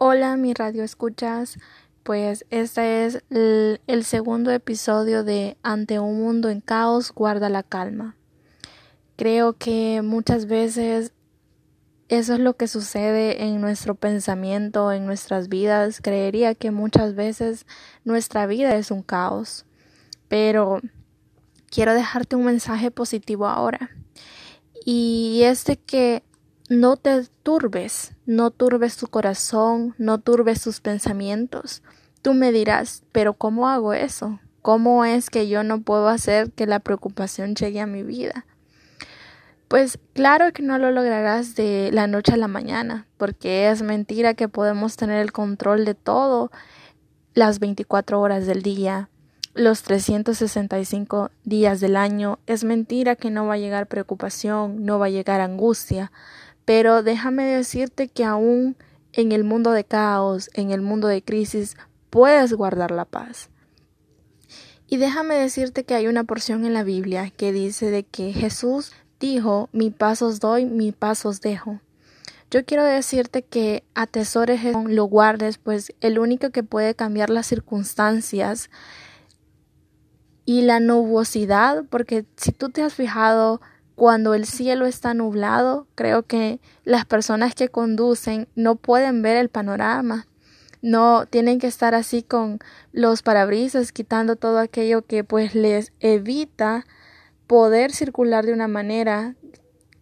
Hola, mi radio escuchas. Pues este es el, segundo episodio de Ante un mundo en caos, guarda la calma. Creo que muchas veces eso es lo que sucede en nuestro pensamiento, en nuestras vidas. Creería que muchas veces nuestra vida es un caos. Pero quiero dejarte un mensaje positivo ahora. Y es de que no te turbes, no turbes tu corazón, no turbes tus pensamientos. Tú me dirás, pero ¿cómo hago eso? ¿Cómo es que yo no puedo hacer que la preocupación llegue a mi vida? Pues claro que no lo lograrás de la noche a la mañana, porque es mentira que podemos tener el control de todo las 24 horas del día, los 365 días del año. Es mentira que no va a llegar preocupación, no va a llegar angustia, pero déjame decirte que aún en el mundo de caos, en el mundo de crisis, puedes guardar la paz. Y déjame decirte que hay una porción en la Biblia que dice de que Jesús dijo, mi paz os doy, mi paz os dejo. Yo quiero decirte que atesores lo guardes, pues el único que puede cambiar las circunstancias y la nubosidad, porque si tú te has fijado, cuando el cielo está nublado, creo que las personas que conducen no pueden ver el panorama. No tienen que estar así con los parabrisas quitando todo aquello que pues les evita poder circular de una manera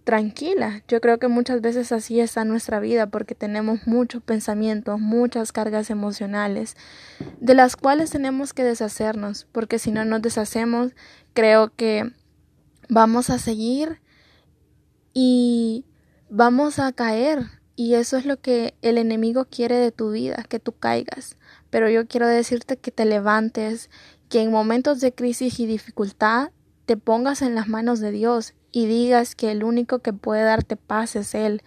tranquila. Yo creo que muchas veces así está nuestra vida porque tenemos muchos pensamientos, muchas cargas emocionales de las cuales tenemos que deshacernos, porque si no nos deshacemos, creo que vamos a seguir y vamos a caer. Y eso es lo que el enemigo quiere de tu vida, que tú caigas. Pero yo quiero decirte que te levantes, que en momentos de crisis y dificultad te pongas en las manos de Dios y digas que el único que puede darte paz es Él.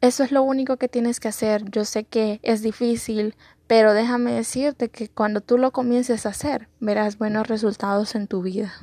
Eso es lo único que tienes que hacer. Yo sé que es difícil, pero déjame decirte que cuando tú lo comiences a hacer, verás buenos resultados en tu vida.